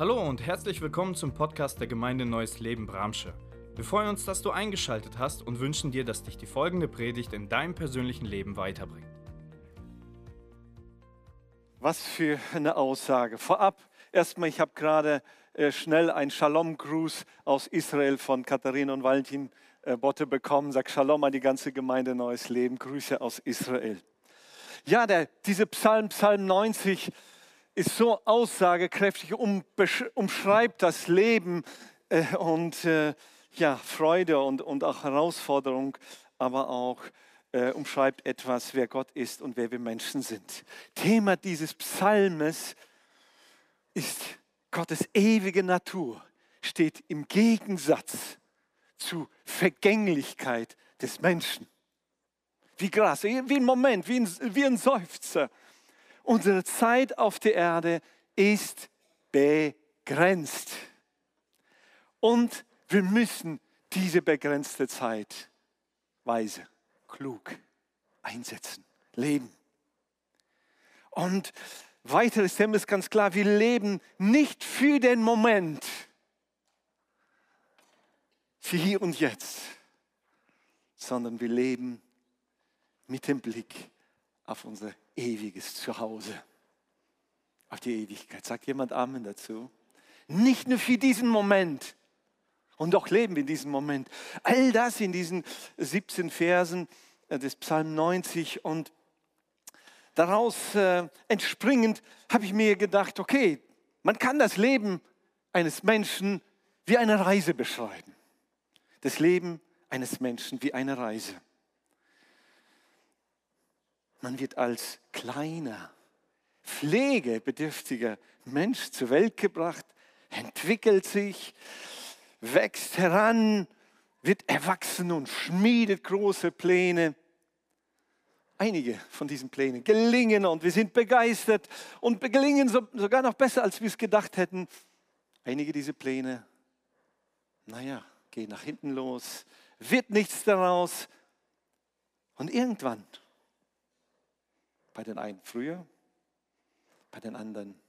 Hallo und herzlich willkommen zum Podcast der Gemeinde Neues Leben Bramsche. Wir freuen uns, dass du eingeschaltet hast und wünschen dir, dass dich die folgende Predigt in deinem persönlichen Leben weiterbringt. Was für eine Aussage. Vorab erstmal, ich habe gerade äh, schnell einen Shalom-Gruß aus Israel von Katharina und Valentin äh, Botte bekommen. Sag Shalom an die ganze Gemeinde Neues Leben. Grüße aus Israel. Ja, der, diese Psalm, Psalm 90, ist so aussagekräftig, um, umschreibt das Leben äh, und äh, ja, Freude und, und auch Herausforderung, aber auch äh, umschreibt etwas, wer Gott ist und wer wir Menschen sind. Thema dieses Psalmes ist Gottes ewige Natur, steht im Gegensatz zu Vergänglichkeit des Menschen. Wie Gras, wie ein Moment, wie ein, wie ein Seufzer. Unsere Zeit auf der Erde ist begrenzt. Und wir müssen diese begrenzte Zeit weise, klug einsetzen, leben. Und weiteres Thema ist ganz klar, wir leben nicht für den Moment, für hier und jetzt, sondern wir leben mit dem Blick auf unser ewiges Zuhause, auf die Ewigkeit. Sagt jemand Amen dazu? Nicht nur für diesen Moment. Und doch leben wir in diesem Moment. All das in diesen 17 Versen äh, des Psalm 90 und daraus äh, entspringend habe ich mir gedacht, okay, man kann das Leben eines Menschen wie eine Reise beschreiben. Das Leben eines Menschen wie eine Reise. Man wird als kleiner, pflegebedürftiger Mensch zur Welt gebracht, entwickelt sich, wächst heran, wird erwachsen und schmiedet große Pläne. Einige von diesen Plänen gelingen und wir sind begeistert und gelingen sogar noch besser, als wir es gedacht hätten. Einige dieser Pläne, naja, gehen nach hinten los, wird nichts daraus. Und irgendwann bei den einen früher, bei den anderen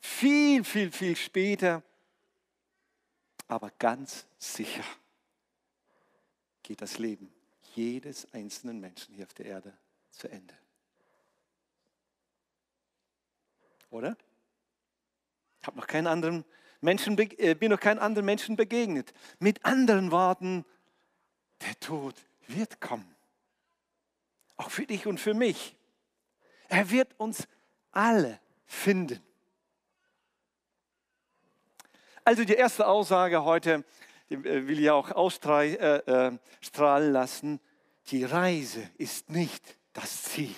viel, viel, viel später. Aber ganz sicher geht das Leben jedes einzelnen Menschen hier auf der Erde zu Ende. Oder? Ich habe noch keinen anderen Menschen, äh, bin noch keinen anderen Menschen begegnet. Mit anderen Worten, der Tod wird kommen. Auch für dich und für mich. Er wird uns alle finden. Also die erste Aussage heute, die äh, will ich auch ausstrahlen äh, äh, lassen. Die Reise ist nicht das Ziel.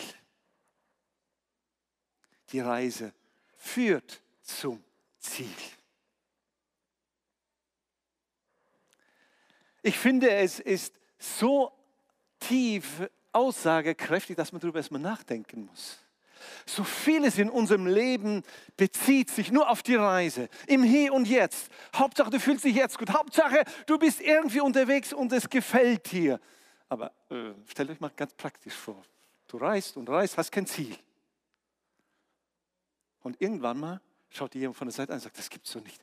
Die Reise führt zum Ziel. Ich finde, es ist so tief aussagekräftig, dass man darüber erstmal nachdenken muss. So vieles in unserem Leben bezieht sich nur auf die Reise, im Hier und Jetzt. Hauptsache, du fühlst dich jetzt gut. Hauptsache, du bist irgendwie unterwegs und es gefällt dir. Aber äh, stellt euch mal ganz praktisch vor. Du reist und reist, hast kein Ziel. Und irgendwann mal schaut dir jemand von der Seite an und sagt, das gibt's so nicht.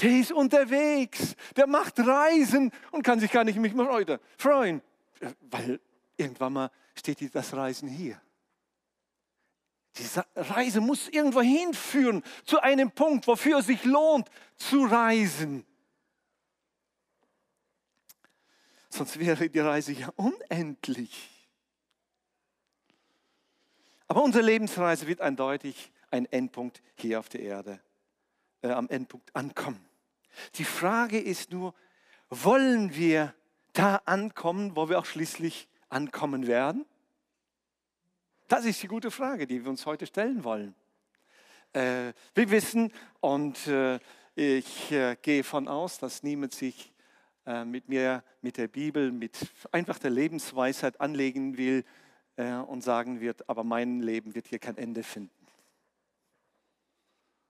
Der ist unterwegs, der macht Reisen und kann sich gar nicht mehr freuen, äh, weil irgendwann mal steht das Reisen hier. Diese Reise muss irgendwo hinführen, zu einem Punkt, wofür es sich lohnt zu reisen. Sonst wäre die Reise ja unendlich. Aber unsere Lebensreise wird eindeutig ein Endpunkt hier auf der Erde, äh, am Endpunkt ankommen. Die Frage ist nur, wollen wir da ankommen, wo wir auch schließlich ankommen werden? Das ist die gute Frage, die wir uns heute stellen wollen. Äh, wir wissen und äh, ich äh, gehe von aus, dass niemand sich äh, mit mir, mit der Bibel, mit einfach der Lebensweisheit anlegen will äh, und sagen wird, aber mein Leben wird hier kein Ende finden.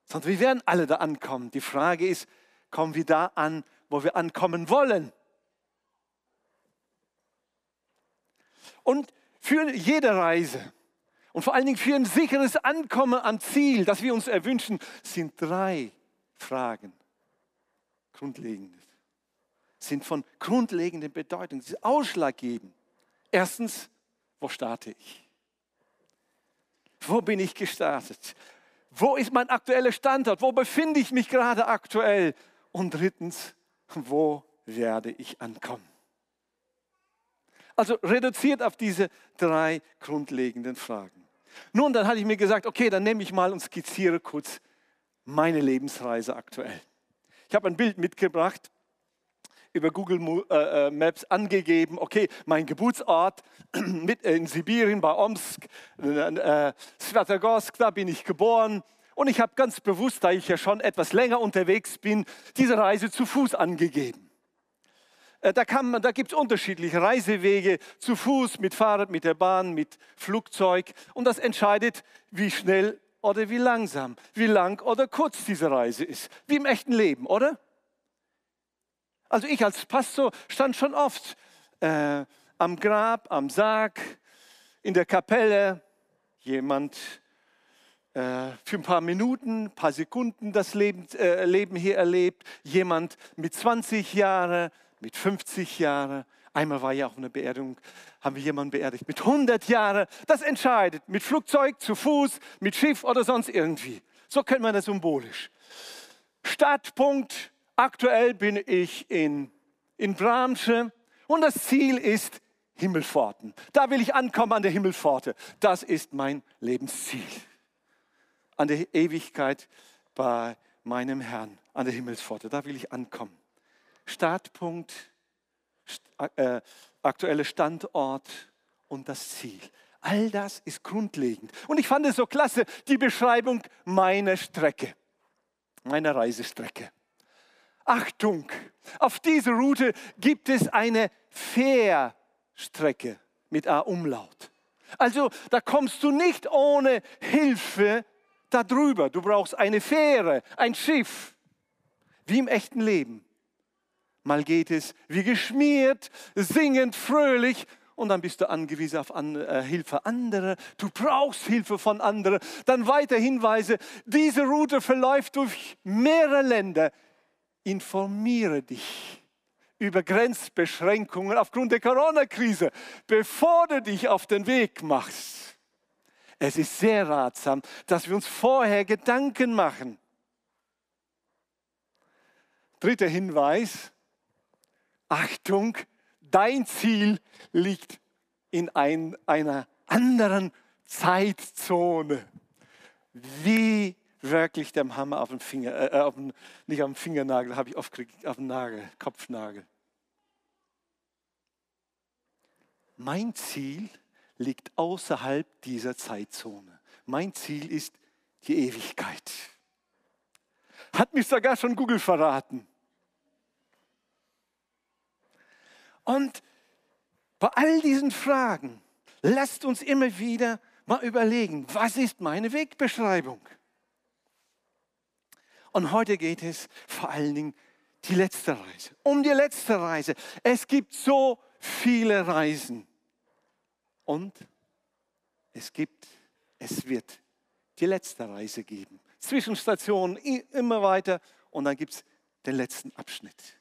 Sondern wir werden alle da ankommen. Die Frage ist, kommen wir da an, wo wir ankommen wollen? Und für jede Reise und vor allen Dingen für ein sicheres Ankommen am Ziel, das wir uns erwünschen, sind drei Fragen, grundlegend, sind von grundlegender Bedeutung, sind ausschlaggebend. Erstens, wo starte ich? Wo bin ich gestartet? Wo ist mein aktueller Standort? Wo befinde ich mich gerade aktuell? Und drittens, wo werde ich ankommen? Also reduziert auf diese drei grundlegenden Fragen. Nun, dann hatte ich mir gesagt, okay, dann nehme ich mal und skizziere kurz meine Lebensreise aktuell. Ich habe ein Bild mitgebracht, über Google äh, äh, Maps angegeben, okay, mein Geburtsort in Sibirien bei Omsk, äh, da bin ich geboren. Und ich habe ganz bewusst, da ich ja schon etwas länger unterwegs bin, diese Reise zu Fuß angegeben. Da, da gibt es unterschiedliche Reisewege, zu Fuß, mit Fahrrad, mit der Bahn, mit Flugzeug. Und das entscheidet, wie schnell oder wie langsam, wie lang oder kurz diese Reise ist. Wie im echten Leben, oder? Also ich als Pastor stand schon oft äh, am Grab, am Sarg, in der Kapelle. Jemand äh, für ein paar Minuten, ein paar Sekunden das Leben, äh, Leben hier erlebt. Jemand mit 20 Jahren, mit 50 Jahren. Einmal war ja auch eine Beerdigung, haben wir jemanden beerdigt mit 100 Jahren. Das entscheidet, mit Flugzeug, zu Fuß, mit Schiff oder sonst irgendwie. So kennt man das symbolisch. Startpunkt Aktuell bin ich in, in Bramsche und das Ziel ist Himmelpforten. Da will ich ankommen an der Himmelpforte. Das ist mein Lebensziel. An der Ewigkeit bei meinem Herrn, an der Himmelspforte. Da will ich ankommen. Startpunkt, äh, aktuelle Standort und das Ziel. All das ist grundlegend. Und ich fand es so klasse, die Beschreibung meiner Strecke, meiner Reisestrecke. Achtung, auf dieser Route gibt es eine Fährstrecke mit A-Umlaut. Also da kommst du nicht ohne Hilfe darüber. Du brauchst eine Fähre, ein Schiff, wie im echten Leben. Mal geht es wie geschmiert, singend, fröhlich und dann bist du angewiesen auf an, äh, Hilfe anderer. Du brauchst Hilfe von anderen. Dann weiter Hinweise. Diese Route verläuft durch mehrere Länder informiere dich über Grenzbeschränkungen aufgrund der Corona-Krise, bevor du dich auf den Weg machst. Es ist sehr ratsam, dass wir uns vorher Gedanken machen. Dritter Hinweis, Achtung, dein Ziel liegt in ein, einer anderen Zeitzone. Wie wirklich dem Hammer auf den Finger, äh, auf den, nicht den Fingernagel, habe ich oft gekriegt, auf den Nagel, Kopfnagel. Mein Ziel liegt außerhalb dieser Zeitzone. Mein Ziel ist die Ewigkeit. Hat mich sogar schon Google verraten. Und bei all diesen Fragen, lasst uns immer wieder mal überlegen, was ist meine Wegbeschreibung? Und heute geht es vor allen Dingen die letzte Reise. Um die letzte Reise. Es gibt so viele Reisen. Und es gibt, es wird die letzte Reise geben. Zwischenstationen immer weiter und dann gibt es den letzten Abschnitt.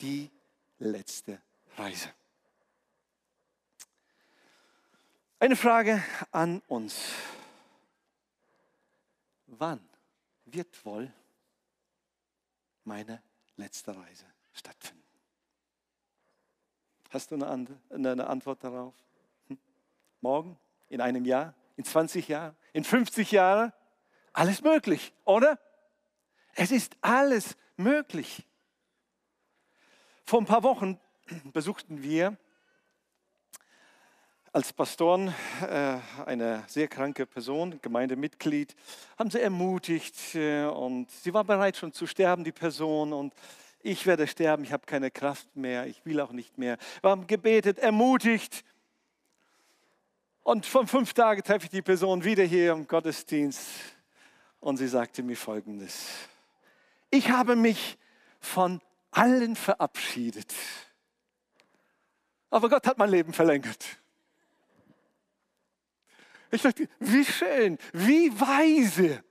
Die letzte Reise. Eine Frage an uns. Wann wird wohl meine letzte Reise stattfinden. Hast du eine, Antwort darauf? Hm? Morgen? In einem Jahr? In 20 Jahren? In 50 Jahren? Alles möglich, oder? Es ist alles möglich. Vor ein paar Wochen besuchten wir als Pastoren äh, eine sehr kranke Person, Gemeindemitglied, haben sie ermutigt äh, und sie war bereit schon zu sterben, die Person. Und ich werde sterben, ich habe keine Kraft mehr, ich will auch nicht mehr. Wir haben gebetet, ermutigt. Und von fünf Tagen treffe ich die Person wieder hier im Gottesdienst und sie sagte mir Folgendes. Ich habe mich von allen verabschiedet. Aber Gott hat mein Leben verlängert. Ich dachte, wie schön, wie weise.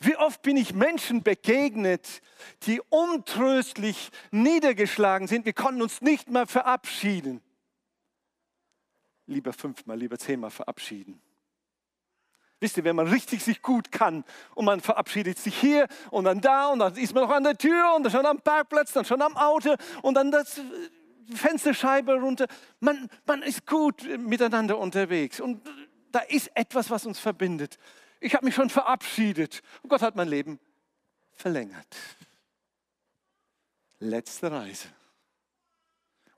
Wie oft bin ich Menschen begegnet, die untröstlich niedergeschlagen sind. Wir konnten uns nicht mehr verabschieden. Lieber fünfmal, lieber zehnmal verabschieden. Wisst ihr, wenn man richtig sich gut kann und man verabschiedet sich hier und dann da und dann ist man noch an der Tür und dann schon am Parkplatz, dann schon am Auto und dann das Fensterscheibe runter. Man, man ist gut miteinander unterwegs und da ist etwas, was uns verbindet. Ich habe mich schon verabschiedet und Gott hat mein Leben verlängert. Letzte Reise.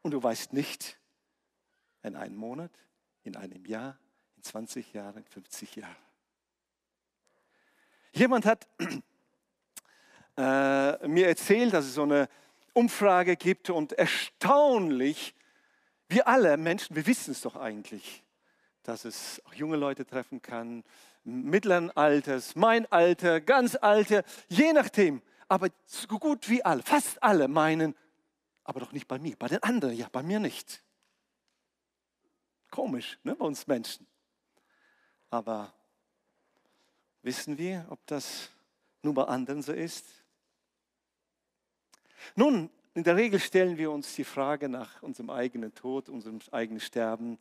Und du weißt nicht, in einem Monat, in einem Jahr, in 20 Jahren, in 50 Jahren. Jemand hat äh, mir erzählt, dass es so eine Umfrage gibt und erstaunlich, wir alle Menschen, wir wissen es doch eigentlich, dass es auch junge Leute treffen kann, mittleren Alters, mein Alter, ganz alte, je nachdem. Aber so gut wie alle, fast alle meinen, aber doch nicht bei mir, bei den anderen, ja, bei mir nicht. Komisch, ne, bei uns Menschen. Aber Wissen wir, ob das nur bei anderen so ist? Nun, in der Regel stellen wir uns die Frage nach unserem eigenen Tod, unserem eigenen Sterben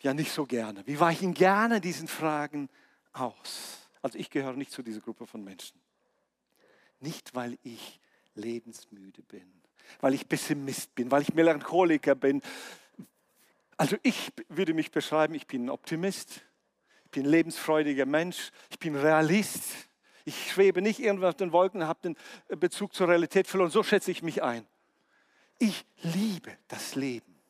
ja nicht so gerne. Wir weichen gerne diesen Fragen aus. Also ich gehöre nicht zu dieser Gruppe von Menschen. Nicht, weil ich lebensmüde bin, weil ich Pessimist bin, weil ich Melancholiker bin. Also ich würde mich beschreiben, ich bin ein Optimist bin ein lebensfreudiger Mensch, ich bin Realist. Ich schwebe nicht irgendwo auf den Wolken, habe den Bezug zur Realität verloren. So schätze ich mich ein. Ich liebe das Leben.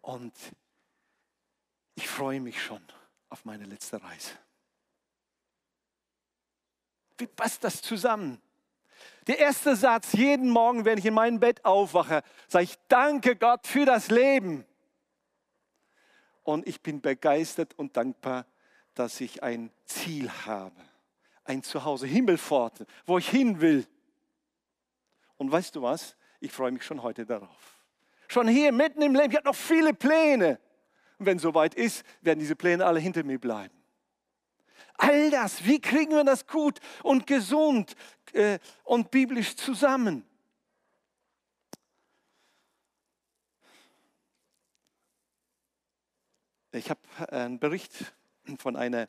Und ich freue mich schon auf meine letzte Reise. Wie passt das zusammen? Der erste Satz, jeden Morgen, wenn ich in meinem Bett aufwache, sage ich, danke Gott für das Leben. Und ich bin begeistert und dankbar, dass ich ein Ziel habe, ein Zuhause, Himmelpforte, wo ich hin will. Und weißt du was? Ich freue mich schon heute darauf. Schon hier mitten im Leben, ich habe noch viele Pläne. Und wenn es soweit ist, werden diese Pläne alle hinter mir bleiben. All das, wie kriegen wir das gut und gesund äh, und biblisch zusammen? Ich habe einen Bericht von einer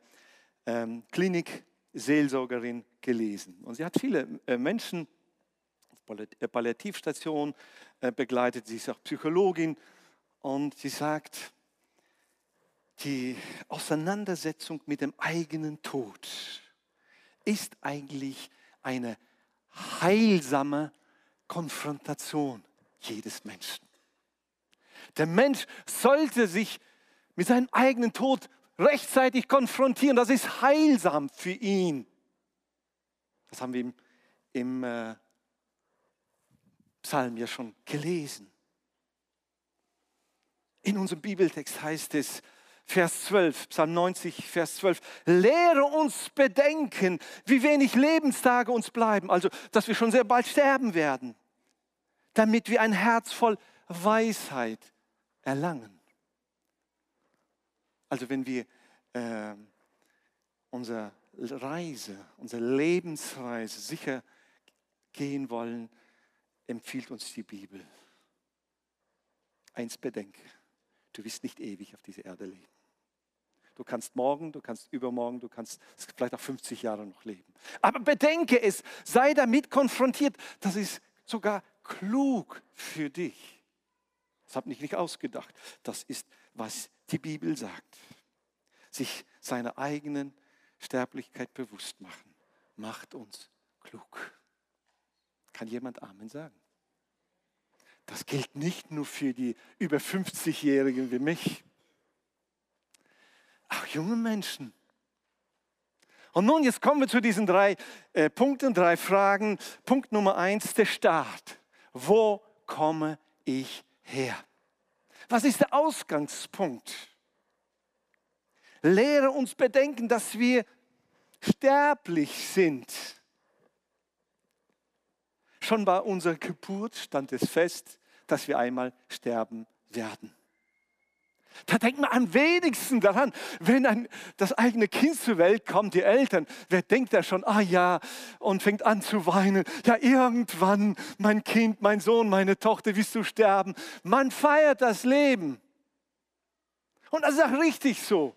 ähm, Klinik-Seelsorgerin gelesen. Und sie hat viele äh, Menschen auf äh, Palliativstationen äh, begleitet. Sie ist auch Psychologin. Und sie sagt, die Auseinandersetzung mit dem eigenen Tod ist eigentlich eine heilsame Konfrontation jedes Menschen. Der Mensch sollte sich mit seinem eigenen Tod rechtzeitig konfrontieren. Das ist heilsam für ihn. Das haben wir im, im äh, Psalm ja schon gelesen. In unserem Bibeltext heißt es, Vers 12, Psalm 90, Vers 12, lehre uns bedenken, wie wenig Lebenstage uns bleiben, also dass wir schon sehr bald sterben werden, damit wir ein Herz voll Weisheit erlangen. Also wenn wir äh, unsere Reise, unsere Lebensreise sicher gehen wollen, empfiehlt uns die Bibel. Eins bedenke, du wirst nicht ewig auf dieser Erde leben. Du kannst morgen, du kannst übermorgen, du kannst vielleicht auch 50 Jahre noch leben. Aber bedenke es, sei damit konfrontiert. Das ist sogar klug für dich. Das habe ich nicht ausgedacht. Das ist, was die Bibel sagt. Sich seiner eigenen Sterblichkeit bewusst machen, macht uns klug. Kann jemand Amen sagen? Das gilt nicht nur für die über 50-Jährigen wie mich, auch junge Menschen. Und nun, jetzt kommen wir zu diesen drei äh, Punkten, drei Fragen. Punkt Nummer eins, der Start. Wo komme ich her? Was ist der Ausgangspunkt? Lehre uns bedenken, dass wir sterblich sind. Schon bei unserer Geburt stand es fest, dass wir einmal sterben werden. Da denkt man am wenigsten daran, wenn ein, das eigene Kind zur Welt kommt, die Eltern, wer denkt da schon, ah ja, und fängt an zu weinen. Ja, irgendwann, mein Kind, mein Sohn, meine Tochter, wirst du sterben. Man feiert das Leben. Und das ist auch richtig so.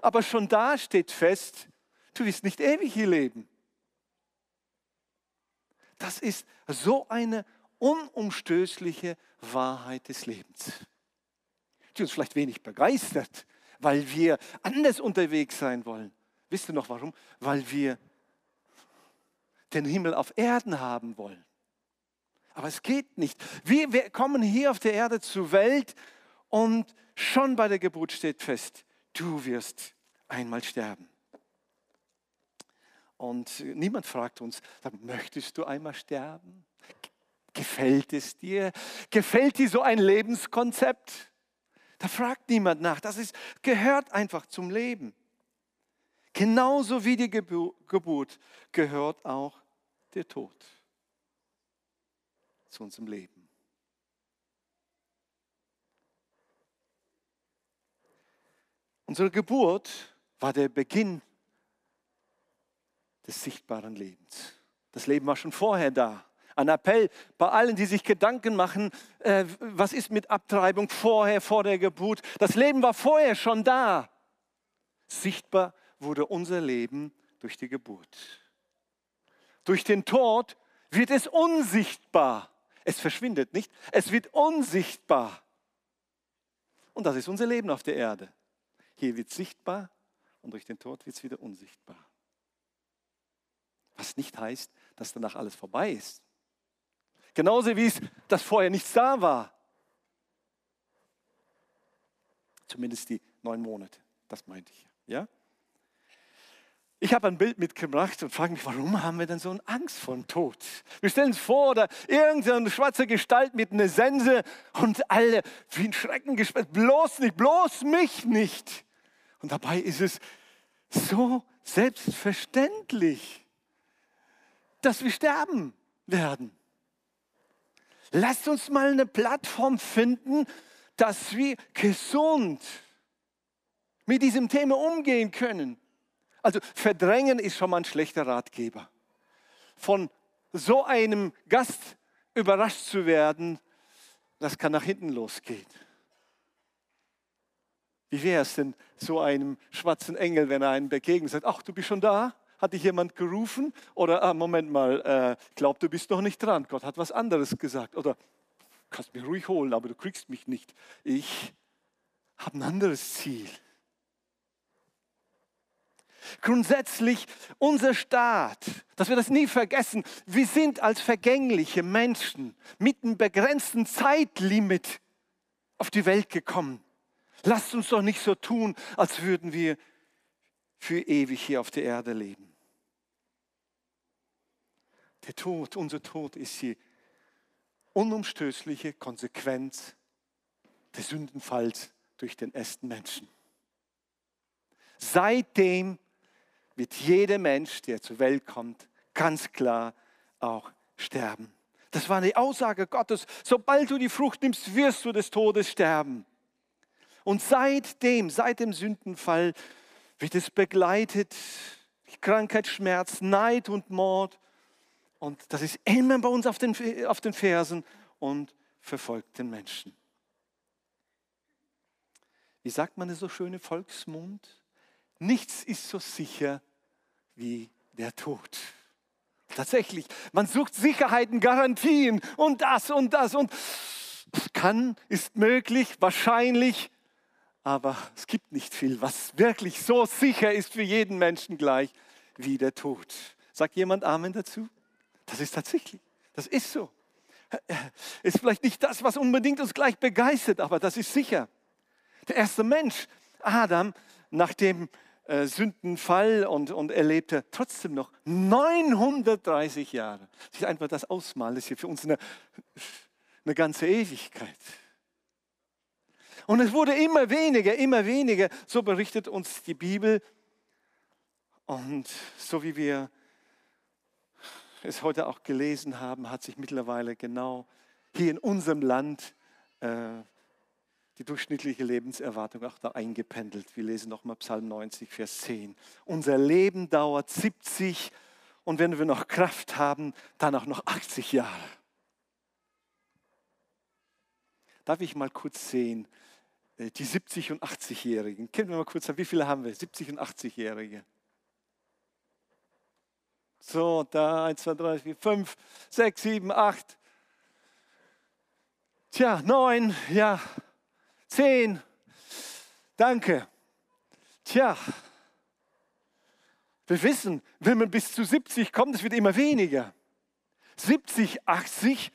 Aber schon da steht fest, du wirst nicht ewig hier leben. Das ist so eine unumstößliche Wahrheit des Lebens, die uns vielleicht wenig begeistert, weil wir anders unterwegs sein wollen. Wisst ihr noch warum? Weil wir den Himmel auf Erden haben wollen. Aber es geht nicht. Wir, wir kommen hier auf der Erde zur Welt und schon bei der Geburt steht fest, du wirst einmal sterben. Und niemand fragt uns, möchtest du einmal sterben? Gefällt es dir? Gefällt dir so ein Lebenskonzept? Da fragt niemand nach. Das ist, gehört einfach zum Leben. Genauso wie die Geburt gehört auch der Tod zu unserem Leben. Unsere Geburt war der Beginn des sichtbaren Lebens. Das Leben war schon vorher da. Ein Appell bei allen, die sich Gedanken machen, äh, was ist mit Abtreibung vorher, vor der Geburt. Das Leben war vorher schon da. Sichtbar wurde unser Leben durch die Geburt. Durch den Tod wird es unsichtbar. Es verschwindet nicht, es wird unsichtbar. Und das ist unser Leben auf der Erde. Hier wird sichtbar und durch den Tod wird es wieder unsichtbar. Was nicht heißt, dass danach alles vorbei ist. Genauso wie es, dass vorher nichts da war. Zumindest die neun Monate, das meinte ich. Ja? Ich habe ein Bild mitgebracht und frage mich, warum haben wir denn so eine Angst vor dem Tod? Wir stellen uns vor, da irgendeine schwarze Gestalt mit einer Sense und alle wie ein Schrecken gesperrt, bloß nicht, bloß mich nicht. Und dabei ist es so selbstverständlich dass wir sterben werden. Lasst uns mal eine Plattform finden, dass wir gesund mit diesem Thema umgehen können. Also verdrängen ist schon mal ein schlechter Ratgeber. Von so einem Gast überrascht zu werden, das kann nach hinten losgehen. Wie wäre es denn so einem schwarzen Engel, wenn er einen begegnet und sagt, ach, du bist schon da? Hat dich jemand gerufen? Oder, ah, Moment mal, äh, glaub, du bist noch nicht dran. Gott hat was anderes gesagt. Oder, kannst mich ruhig holen, aber du kriegst mich nicht. Ich habe ein anderes Ziel. Grundsätzlich unser Staat, dass wir das nie vergessen, wir sind als vergängliche Menschen mit einem begrenzten Zeitlimit auf die Welt gekommen. Lasst uns doch nicht so tun, als würden wir für ewig hier auf der Erde leben. Der Tod, unser Tod ist die unumstößliche Konsequenz des Sündenfalls durch den ersten Menschen. Seitdem wird jeder Mensch, der zur Welt kommt, ganz klar auch sterben. Das war eine Aussage Gottes. Sobald du die Frucht nimmst, wirst du des Todes sterben. Und seitdem, seit dem Sündenfall, wird es begleitet Krankheit, Schmerz, Neid und Mord und das ist immer bei uns auf den, auf den Fersen und verfolgt den Menschen. Wie sagt man es so schön im Volksmund? Nichts ist so sicher wie der Tod. Tatsächlich, man sucht Sicherheiten, Garantien und das und das und kann, ist möglich, wahrscheinlich, aber es gibt nicht viel, was wirklich so sicher ist für jeden Menschen gleich wie der Tod. Sagt jemand Amen dazu? Das ist tatsächlich, das ist so. Ist vielleicht nicht das, was unbedingt uns gleich begeistert, aber das ist sicher. Der erste Mensch, Adam, nach dem äh, Sündenfall und, und er lebte trotzdem noch 930 Jahre. Sich einfach das das ist hier für uns eine, eine ganze Ewigkeit. Und es wurde immer weniger, immer weniger, so berichtet uns die Bibel. Und so wie wir es heute auch gelesen haben, hat sich mittlerweile genau hier in unserem Land äh, die durchschnittliche Lebenserwartung auch da eingependelt. Wir lesen nochmal Psalm 90, Vers 10. Unser Leben dauert 70 und wenn wir noch Kraft haben, dann auch noch 80 Jahre. Darf ich mal kurz sehen, äh, die 70- und 80-Jährigen. Kennen wir mal kurz wie viele haben wir? 70- und 80-Jährige. So, da 1, 2, 3, 4, 5, 6, 7, 8. Tja, 9, ja, 10. Danke. Tja, wir wissen, wenn man bis zu 70 kommt, es wird immer weniger. 70, 80.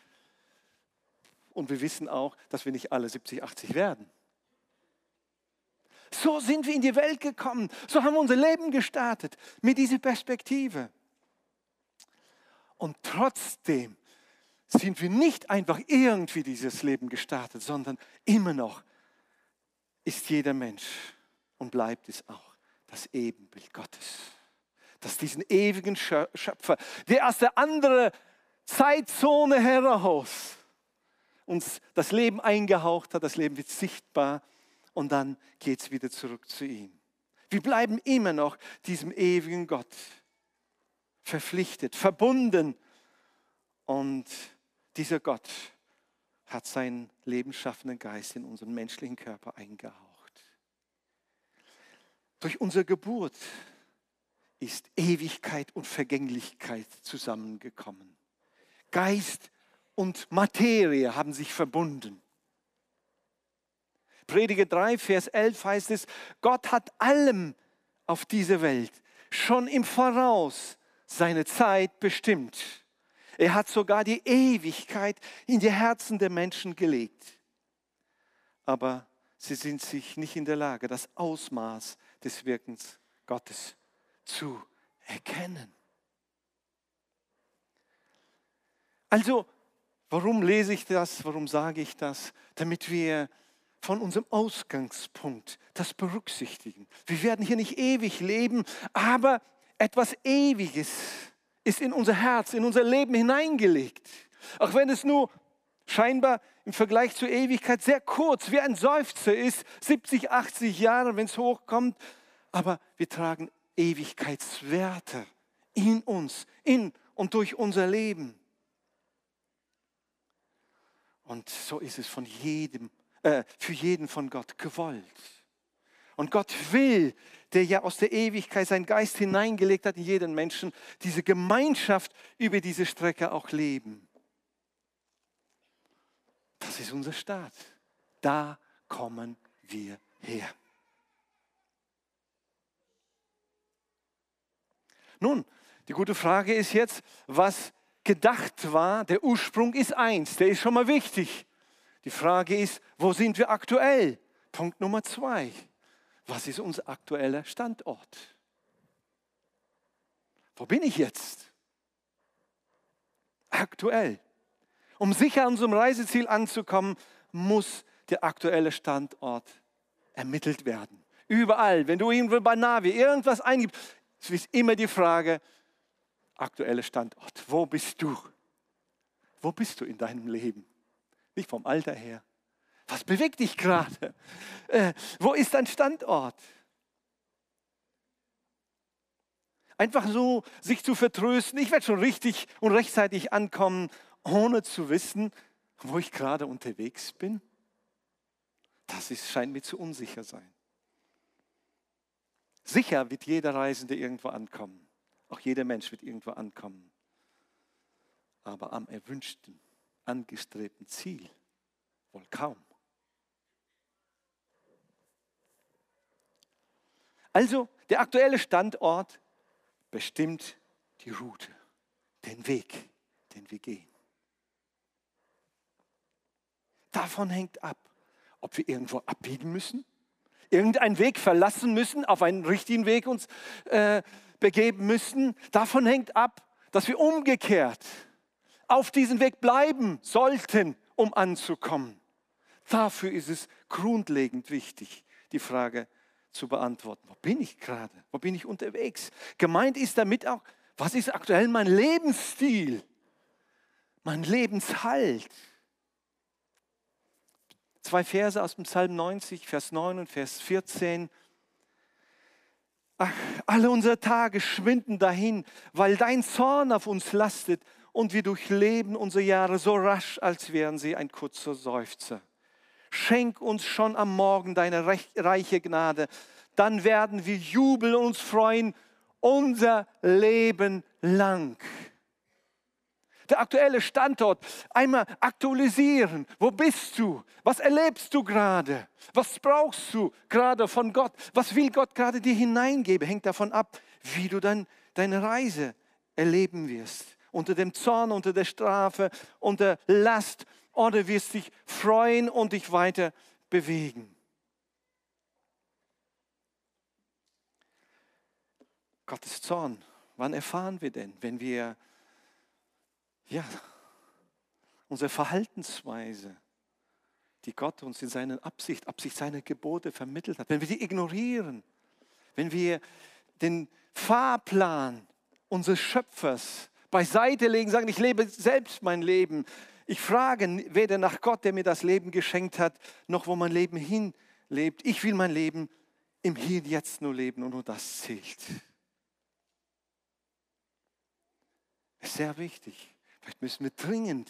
Und wir wissen auch, dass wir nicht alle 70, 80 werden. So sind wir in die Welt gekommen. So haben wir unser Leben gestartet mit dieser Perspektive. Und trotzdem sind wir nicht einfach irgendwie dieses Leben gestartet, sondern immer noch ist jeder Mensch und bleibt es auch das Ebenbild Gottes. Das diesen ewigen Schöpfer, der aus der anderen Zeitzone heraus uns das Leben eingehaucht hat, das Leben wird sichtbar und dann geht es wieder zurück zu ihm. Wir bleiben immer noch diesem ewigen Gott verpflichtet, verbunden. Und dieser Gott hat seinen lebensschaffenden Geist in unseren menschlichen Körper eingehaucht. Durch unsere Geburt ist Ewigkeit und Vergänglichkeit zusammengekommen. Geist und Materie haben sich verbunden. Prediger 3, Vers 11 heißt es, Gott hat allem auf dieser Welt schon im Voraus seine Zeit bestimmt. Er hat sogar die Ewigkeit in die Herzen der Menschen gelegt. Aber sie sind sich nicht in der Lage, das Ausmaß des Wirkens Gottes zu erkennen. Also, warum lese ich das? Warum sage ich das? Damit wir von unserem Ausgangspunkt das berücksichtigen. Wir werden hier nicht ewig leben, aber etwas Ewiges ist in unser Herz, in unser Leben hineingelegt. Auch wenn es nur scheinbar im Vergleich zur Ewigkeit sehr kurz, wie ein Seufzer ist, 70, 80 Jahre, wenn es hochkommt, aber wir tragen Ewigkeitswerte in uns, in und durch unser Leben. Und so ist es von jedem äh, für jeden von Gott gewollt. Und Gott will, der ja aus der Ewigkeit seinen Geist hineingelegt hat in jeden Menschen, diese Gemeinschaft über diese Strecke auch leben. Das ist unser Staat. Da kommen wir her. Nun, die gute Frage ist jetzt, was gedacht war, der Ursprung ist eins, der ist schon mal wichtig. Die Frage ist, wo sind wir aktuell? Punkt Nummer zwei. Was ist unser aktueller Standort? Wo bin ich jetzt? Aktuell. Um sicher an unserem Reiseziel anzukommen, muss der aktuelle Standort ermittelt werden. Überall, wenn du irgendwo bei Navi irgendwas eingibst, ist immer die Frage, aktuelle Standort. Wo bist du? Wo bist du in deinem Leben? Nicht vom Alter her. Was bewegt dich gerade? Äh, wo ist dein Standort? Einfach so sich zu vertrösten, ich werde schon richtig und rechtzeitig ankommen, ohne zu wissen, wo ich gerade unterwegs bin. Das ist, scheint mir zu unsicher sein. Sicher wird jeder Reisende irgendwo ankommen. Auch jeder Mensch wird irgendwo ankommen. Aber am erwünschten angestrebten Ziel? Wohl kaum. Also der aktuelle Standort bestimmt die Route, den Weg, den wir gehen. Davon hängt ab, ob wir irgendwo abbiegen müssen, irgendeinen Weg verlassen müssen, auf einen richtigen Weg uns äh, begeben müssen. Davon hängt ab, dass wir umgekehrt auf diesem Weg bleiben sollten, um anzukommen. Dafür ist es grundlegend wichtig, die Frage zu beantworten. Wo bin ich gerade? Wo bin ich unterwegs? Gemeint ist damit auch, was ist aktuell mein Lebensstil? Mein Lebenshalt? Zwei Verse aus dem Psalm 90, Vers 9 und Vers 14. Ach, alle unsere Tage schwinden dahin, weil dein Zorn auf uns lastet und wir durchleben unsere Jahre so rasch, als wären sie ein kurzer Seufzer. Schenk uns schon am Morgen deine reiche Gnade, dann werden wir jubeln und uns freuen unser Leben lang. Der aktuelle Standort einmal aktualisieren. Wo bist du? Was erlebst du gerade? Was brauchst du gerade von Gott? Was will Gott gerade dir hineingeben? Hängt davon ab, wie du dann deine Reise erleben wirst. Unter dem Zorn, unter der Strafe, unter Last oder wirst dich freuen und dich weiter bewegen. Gottes Zorn, wann erfahren wir denn, wenn wir ja, unsere Verhaltensweise, die Gott uns in seiner Absicht, Absicht seiner Gebote vermittelt hat, wenn wir die ignorieren, wenn wir den Fahrplan unseres Schöpfers beiseite legen, sagen, ich lebe selbst mein Leben. Ich frage weder nach Gott, der mir das Leben geschenkt hat, noch wo mein Leben hinlebt. Ich will mein Leben im Hier und Jetzt nur leben und nur das zählt. Sehr wichtig. Vielleicht müssen wir dringend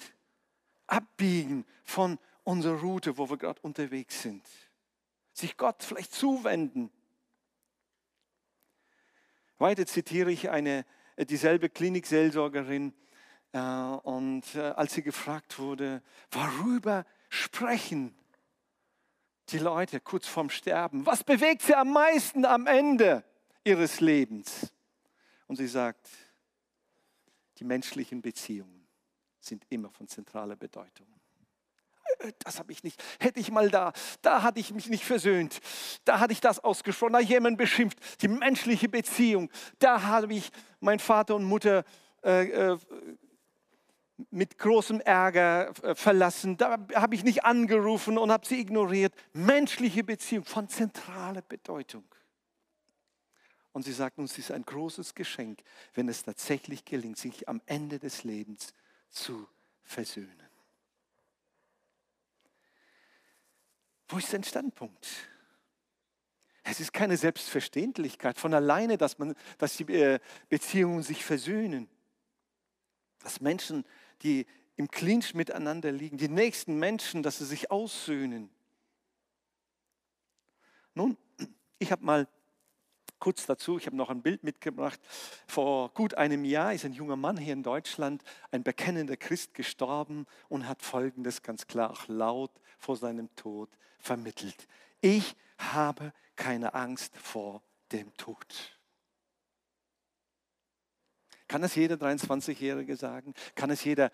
abbiegen von unserer Route, wo wir gerade unterwegs sind. Sich Gott vielleicht zuwenden. Weiter zitiere ich eine, äh, dieselbe Klinikseelsorgerin, und äh, als sie gefragt wurde, worüber sprechen die Leute kurz vorm Sterben? Was bewegt sie am meisten am Ende ihres Lebens? Und sie sagt, die menschlichen Beziehungen sind immer von zentraler Bedeutung. Das habe ich nicht. Hätte ich mal da, da hatte ich mich nicht versöhnt. Da hatte ich das ausgesprochen, da jemand beschimpft. Die menschliche Beziehung, da habe ich mein Vater und Mutter äh, äh, mit großem Ärger äh, verlassen. Da habe ich nicht angerufen und habe sie ignoriert. Menschliche Beziehung von zentraler Bedeutung. Und sie sagt uns, es ist ein großes Geschenk, wenn es tatsächlich gelingt, sich am Ende des Lebens zu versöhnen. Wo ist dein Standpunkt? Es ist keine Selbstverständlichkeit von alleine, dass, man, dass die äh, Beziehungen sich versöhnen. Dass Menschen, die im Clinch miteinander liegen, die nächsten Menschen, dass sie sich aussöhnen. Nun, ich habe mal kurz dazu, ich habe noch ein Bild mitgebracht. Vor gut einem Jahr ist ein junger Mann hier in Deutschland, ein bekennender Christ, gestorben und hat Folgendes ganz klar auch laut vor seinem Tod vermittelt. Ich habe keine Angst vor dem Tod. Kann es jeder 23-Jährige sagen? Kann es jeder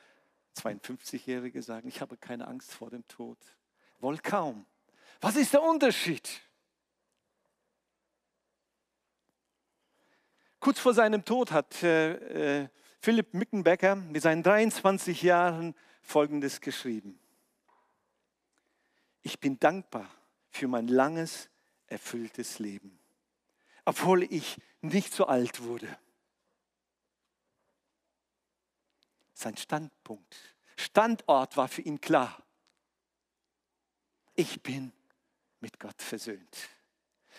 52-Jährige sagen? Ich habe keine Angst vor dem Tod. Wohl kaum. Was ist der Unterschied? Kurz vor seinem Tod hat äh, äh, Philipp Mickenbecker mit seinen 23 Jahren Folgendes geschrieben. Ich bin dankbar für mein langes, erfülltes Leben, obwohl ich nicht so alt wurde. Sein Standpunkt, Standort war für ihn klar. Ich bin mit Gott versöhnt.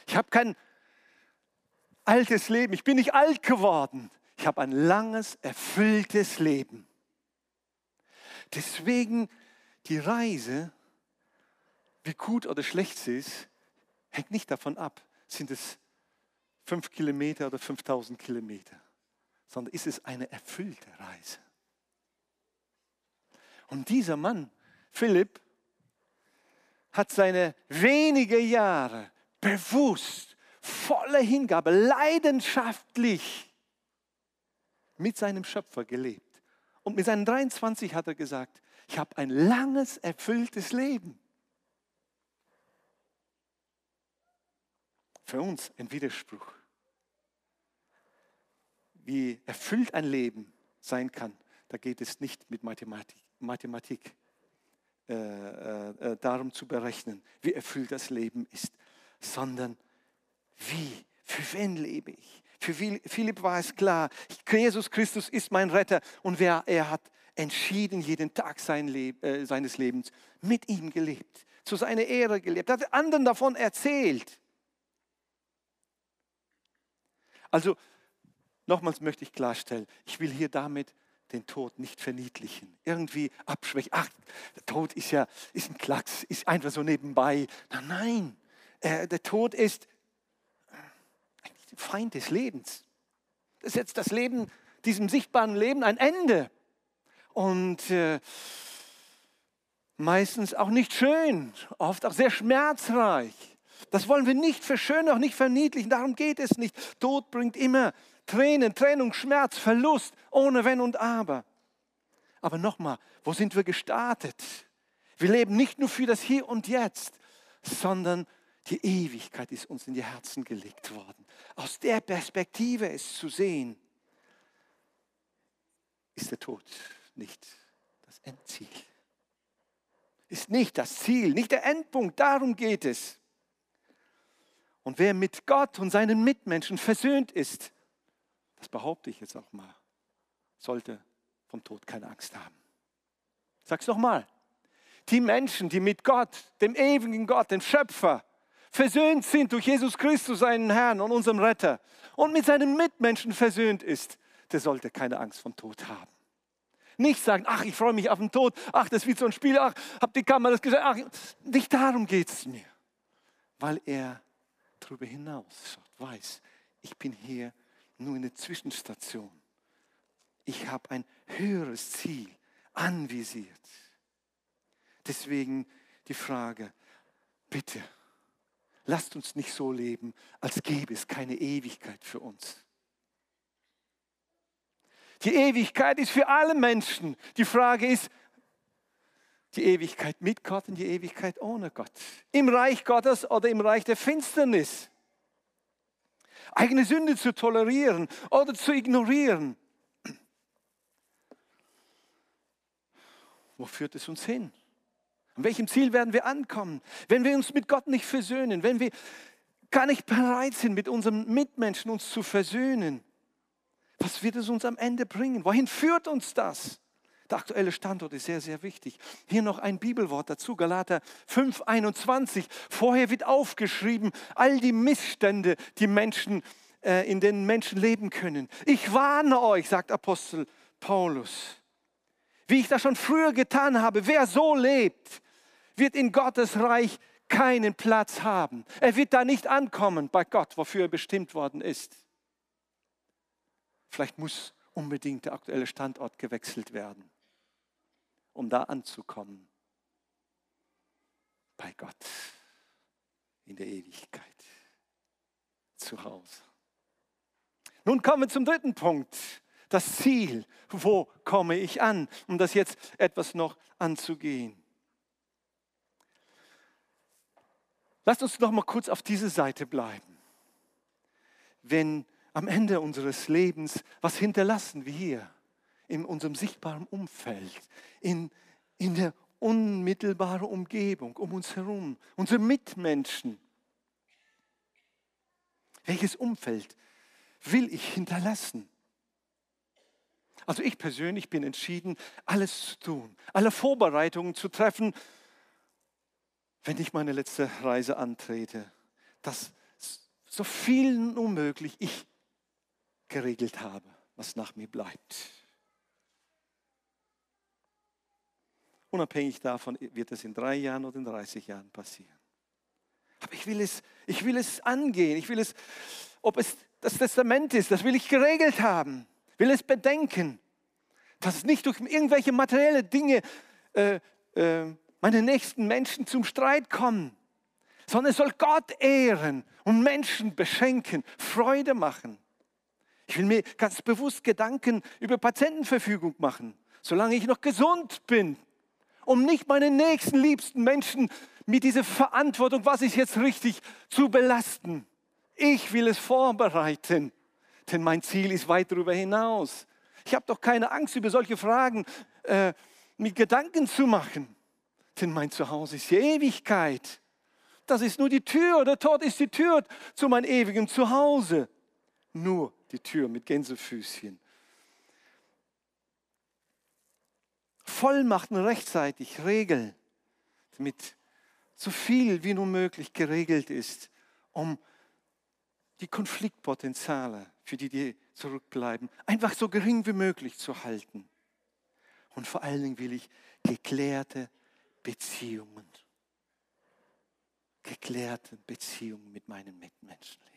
Ich habe kein altes Leben. Ich bin nicht alt geworden. Ich habe ein langes, erfülltes Leben. Deswegen die Reise, wie gut oder schlecht sie ist, hängt nicht davon ab, sind es fünf Kilometer oder 5000 Kilometer, sondern ist es eine erfüllte Reise. Und dieser Mann, Philipp, hat seine wenige Jahre bewusst voller Hingabe, leidenschaftlich mit seinem Schöpfer gelebt. Und mit seinen 23 hat er gesagt, ich habe ein langes, erfülltes Leben. Für uns ein Widerspruch. Wie erfüllt ein Leben sein kann, da geht es nicht mit Mathematik, Mathematik äh, äh, äh darum zu berechnen, wie erfüllt das Leben ist, sondern wie? Für wen lebe ich? Für Philipp war es klar, Jesus Christus ist mein Retter und wer, er hat entschieden jeden Tag sein Leb, äh, seines Lebens mit ihm gelebt. zu seiner Ehre gelebt, hat anderen davon erzählt. Also nochmals möchte ich klarstellen, ich will hier damit den Tod nicht verniedlichen, irgendwie abschwächen. Ach, der Tod ist ja ist ein Klacks, ist einfach so nebenbei. Nein, nein, äh, der Tod ist ein Feind des Lebens. Das setzt das Leben, diesem sichtbaren Leben ein Ende. Und äh, meistens auch nicht schön, oft auch sehr schmerzreich. Das wollen wir nicht verschönen, auch nicht verniedlichen. Darum geht es nicht. Tod bringt immer Tränen, Trennung, Schmerz, Verlust, ohne Wenn und Aber. Aber nochmal, wo sind wir gestartet? Wir leben nicht nur für das Hier und Jetzt, sondern die Ewigkeit ist uns in die Herzen gelegt worden. Aus der Perspektive es zu sehen, ist der Tod nicht das Endziel. Ist nicht das Ziel, nicht der Endpunkt, darum geht es. Und wer mit Gott und seinen Mitmenschen versöhnt ist, das behaupte ich jetzt auch mal, sollte vom Tod keine Angst haben. Sag's nochmal. Die Menschen, die mit Gott, dem ewigen Gott, dem Schöpfer, versöhnt sind durch Jesus Christus, seinen Herrn und unserem Retter, und mit seinen Mitmenschen versöhnt ist, der sollte keine Angst vom Tod haben. Nicht sagen, ach, ich freue mich auf den Tod, ach, das wird so ein Spiel, ach, habt die Kammer das gesagt, ach, nicht darum geht es mir. Weil er darüber hinaus weiß, ich bin hier nur eine Zwischenstation. Ich habe ein höheres Ziel anvisiert. Deswegen die Frage, bitte, lasst uns nicht so leben, als gäbe es keine Ewigkeit für uns. Die Ewigkeit ist für alle Menschen. Die Frage ist, die Ewigkeit mit Gott und die Ewigkeit ohne Gott. Im Reich Gottes oder im Reich der Finsternis eigene Sünde zu tolerieren oder zu ignorieren. Wo führt es uns hin? An welchem Ziel werden wir ankommen? Wenn wir uns mit Gott nicht versöhnen, wenn wir gar nicht bereit sind, mit unseren Mitmenschen uns zu versöhnen, was wird es uns am Ende bringen? Wohin führt uns das? Der aktuelle Standort ist sehr, sehr wichtig. Hier noch ein Bibelwort dazu, Galater 5,21. Vorher wird aufgeschrieben, all die Missstände, die Menschen, äh, in denen Menschen leben können. Ich warne euch, sagt Apostel Paulus, wie ich das schon früher getan habe. Wer so lebt, wird in Gottes Reich keinen Platz haben. Er wird da nicht ankommen bei Gott, wofür er bestimmt worden ist. Vielleicht muss unbedingt der aktuelle Standort gewechselt werden um da anzukommen. Bei Gott in der Ewigkeit. Zu Hause. Nun kommen wir zum dritten Punkt. Das Ziel. Wo komme ich an? Um das jetzt etwas noch anzugehen. Lasst uns noch mal kurz auf diese Seite bleiben. Wenn am Ende unseres Lebens was hinterlassen wir hier, in unserem sichtbaren Umfeld, in, in der unmittelbaren Umgebung um uns herum, unsere Mitmenschen. Welches Umfeld will ich hinterlassen? Also ich persönlich bin entschieden, alles zu tun, alle Vorbereitungen zu treffen, wenn ich meine letzte Reise antrete, dass so viel nur möglich ich geregelt habe, was nach mir bleibt. Unabhängig davon wird es in drei Jahren oder in 30 Jahren passieren. Aber ich will es, ich will es angehen. Ich will es, ob es das Testament ist, das will ich geregelt haben. Will es bedenken, dass es nicht durch irgendwelche materielle Dinge äh, äh, meine nächsten Menschen zum Streit kommen, sondern es soll Gott ehren und Menschen beschenken, Freude machen. Ich will mir ganz bewusst Gedanken über Patientenverfügung machen, solange ich noch gesund bin um nicht meinen nächsten liebsten Menschen mit dieser Verantwortung, was ist jetzt richtig, zu belasten. Ich will es vorbereiten, denn mein Ziel ist weit darüber hinaus. Ich habe doch keine Angst, über solche Fragen äh, mit Gedanken zu machen, denn mein Zuhause ist die Ewigkeit. Das ist nur die Tür, der Tod ist die Tür zu meinem ewigen Zuhause. Nur die Tür mit Gänsefüßchen. Vollmachten rechtzeitig regeln, damit so viel wie nur möglich geregelt ist, um die Konfliktpotenziale, für die, die zurückbleiben, einfach so gering wie möglich zu halten. Und vor allen Dingen will ich geklärte Beziehungen, geklärte Beziehungen mit meinen Mitmenschen leben.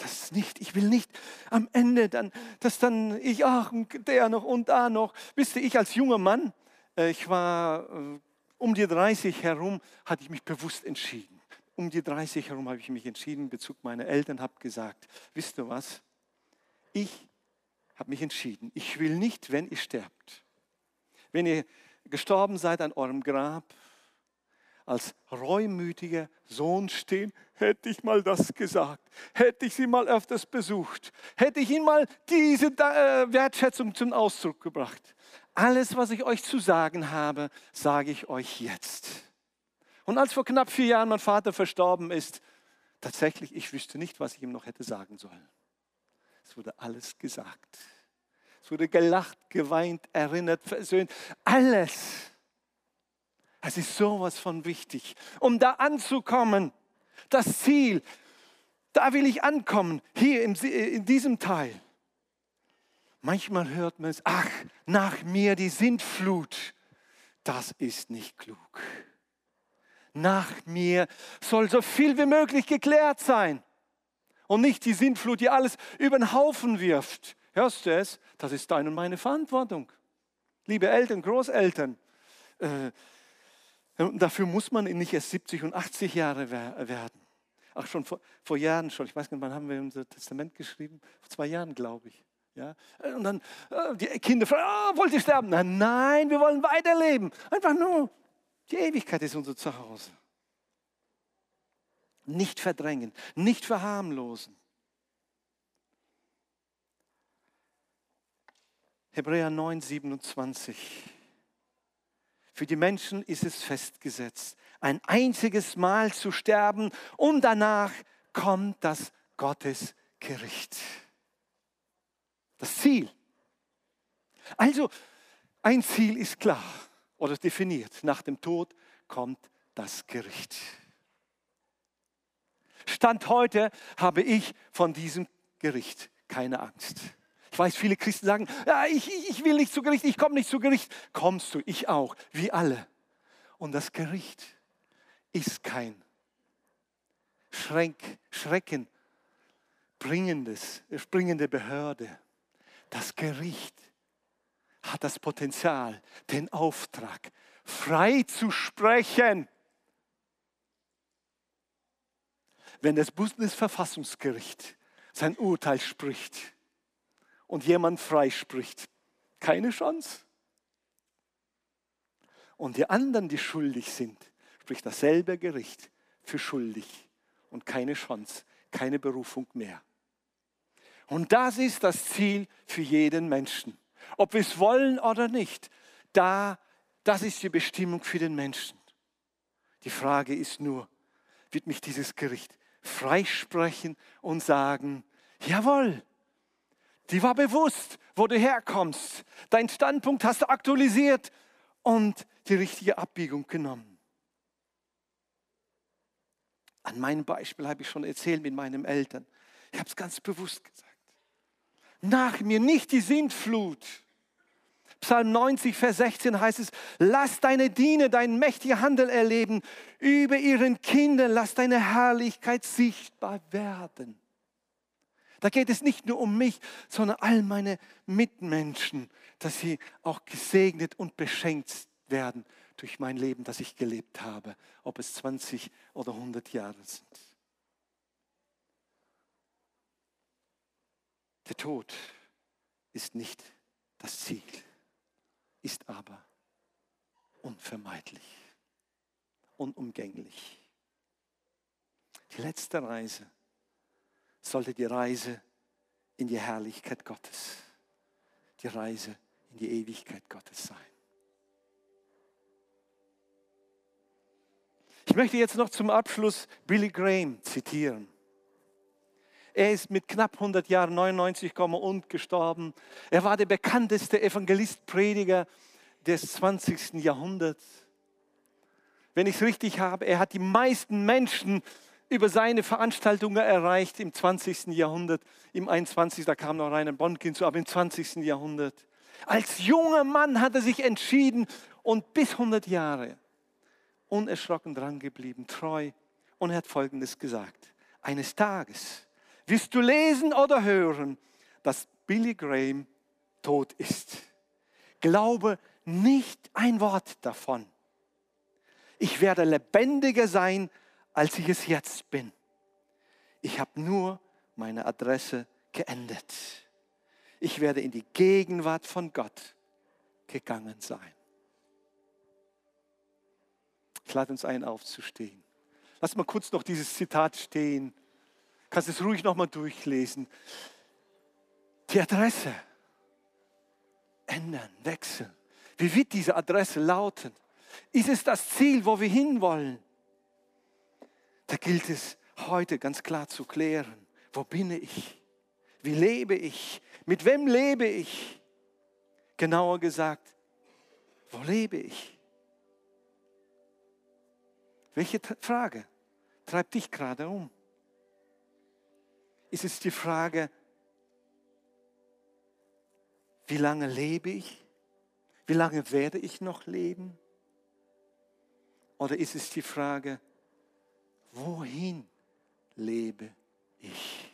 Das nicht, ich will nicht am Ende dann, dass dann ich, ach, der noch und da noch. Wisst ihr, ich als junger Mann, äh, ich war äh, um die 30 herum, hatte ich mich bewusst entschieden. Um die 30 herum habe ich mich entschieden in Bezug meiner Eltern, habe gesagt, wisst ihr was, ich habe mich entschieden, ich will nicht, wenn ihr sterbt, wenn ihr gestorben seid an eurem Grab, als reumütiger Sohn stehen, hätte ich mal das gesagt, hätte ich sie mal öfters besucht, hätte ich ihnen mal diese äh, Wertschätzung zum Ausdruck gebracht. Alles, was ich euch zu sagen habe, sage ich euch jetzt. Und als vor knapp vier Jahren mein Vater verstorben ist, tatsächlich, ich wüsste nicht, was ich ihm noch hätte sagen sollen. Es wurde alles gesagt. Es wurde gelacht, geweint, erinnert, versöhnt. Alles. Es ist sowas von wichtig, um da anzukommen. Das Ziel, da will ich ankommen, hier in diesem Teil. Manchmal hört man es, ach, nach mir die Sintflut. Das ist nicht klug. Nach mir soll so viel wie möglich geklärt sein. Und nicht die Sintflut, die alles über den Haufen wirft. Hörst du es? Das ist deine und meine Verantwortung. Liebe Eltern, Großeltern, äh, dafür muss man nicht erst 70 und 80 Jahre werden. Ach, schon vor, vor Jahren schon. Ich weiß nicht, wann haben wir unser Testament geschrieben? Vor zwei Jahren, glaube ich. Ja? Und dann äh, die Kinder fragen, oh, wollt ihr sterben? Nein, nein, wir wollen weiterleben. Einfach nur, die Ewigkeit ist unser Zuhause. Nicht verdrängen, nicht verharmlosen. Hebräer 9, 27. Für die Menschen ist es festgesetzt, ein einziges Mal zu sterben und danach kommt das Gottesgericht. Das Ziel. Also, ein Ziel ist klar oder definiert. Nach dem Tod kommt das Gericht. Stand heute habe ich von diesem Gericht keine Angst. Ich weiß, viele Christen sagen, ja, ich, ich will nicht zu Gericht, ich komme nicht zu Gericht. Kommst du, ich auch, wie alle. Und das Gericht ist kein Schrenk, Schrecken bringendes, bringende Behörde. Das Gericht hat das Potenzial, den Auftrag, frei zu sprechen. Wenn das Bundesverfassungsgericht sein Urteil spricht und jemand freispricht, keine Chance. Und die anderen, die schuldig sind, spricht dasselbe Gericht für schuldig und keine Chance, keine Berufung mehr. Und das ist das Ziel für jeden Menschen. Ob wir es wollen oder nicht, da, das ist die Bestimmung für den Menschen. Die Frage ist nur, wird mich dieses Gericht freisprechen und sagen, jawohl, die war bewusst, wo du herkommst. Dein Standpunkt hast du aktualisiert und die richtige Abbiegung genommen. An meinem Beispiel habe ich schon erzählt mit meinen Eltern. Ich habe es ganz bewusst gesagt nach mir, nicht die Sintflut. Psalm 90, Vers 16 heißt es, lass deine Diener deinen mächtigen Handel erleben, über ihren Kindern lass deine Herrlichkeit sichtbar werden. Da geht es nicht nur um mich, sondern all meine Mitmenschen, dass sie auch gesegnet und beschenkt werden durch mein Leben, das ich gelebt habe, ob es 20 oder 100 Jahre sind. Der Tod ist nicht das Ziel, ist aber unvermeidlich, unumgänglich. Die letzte Reise sollte die Reise in die Herrlichkeit Gottes, die Reise in die Ewigkeit Gottes sein. Ich möchte jetzt noch zum Abschluss Billy Graham zitieren. Er ist mit knapp 100 Jahren, 99, und gestorben. Er war der bekannteste Evangelist, Prediger des 20. Jahrhunderts. wenn ich es richtig habe, er hat die meisten Menschen über seine Veranstaltungen erreicht im 20. Jahrhundert. Im 21. da kam noch Rainer Bonk hinzu, aber im 20. Jahrhundert. Als junger Mann hat er sich entschieden und bis 100 Jahre unerschrocken dran geblieben, treu. Und er hat Folgendes gesagt. Eines Tages wirst du lesen oder hören, dass Billy Graham tot ist. Glaube nicht ein Wort davon. Ich werde lebendiger sein, als ich es jetzt bin. Ich habe nur meine Adresse geändert. Ich werde in die Gegenwart von Gott gegangen sein. Ich lade uns ein, aufzustehen. Lass mal kurz noch dieses Zitat stehen. Kannst es ruhig noch mal durchlesen. Die Adresse ändern, wechseln. Wie wird diese Adresse lauten? Ist es das Ziel, wo wir hinwollen? Da gilt es heute ganz klar zu klären, wo bin ich? Wie lebe ich? Mit wem lebe ich? Genauer gesagt, wo lebe ich? Welche Frage treibt dich gerade um? Ist es die Frage, wie lange lebe ich? Wie lange werde ich noch leben? Oder ist es die Frage, wohin lebe ich?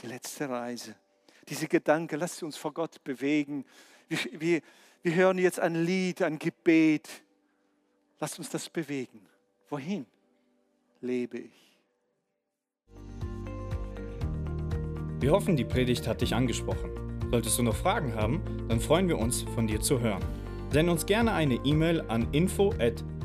Die letzte Reise. Diese Gedanken, lasst uns vor Gott bewegen. Wir, wir, wir hören jetzt ein Lied, ein Gebet. Lasst uns das bewegen. Wohin lebe ich? Wir hoffen, die Predigt hat dich angesprochen. Solltest du noch Fragen haben, dann freuen wir uns, von dir zu hören. Send uns gerne eine E-Mail an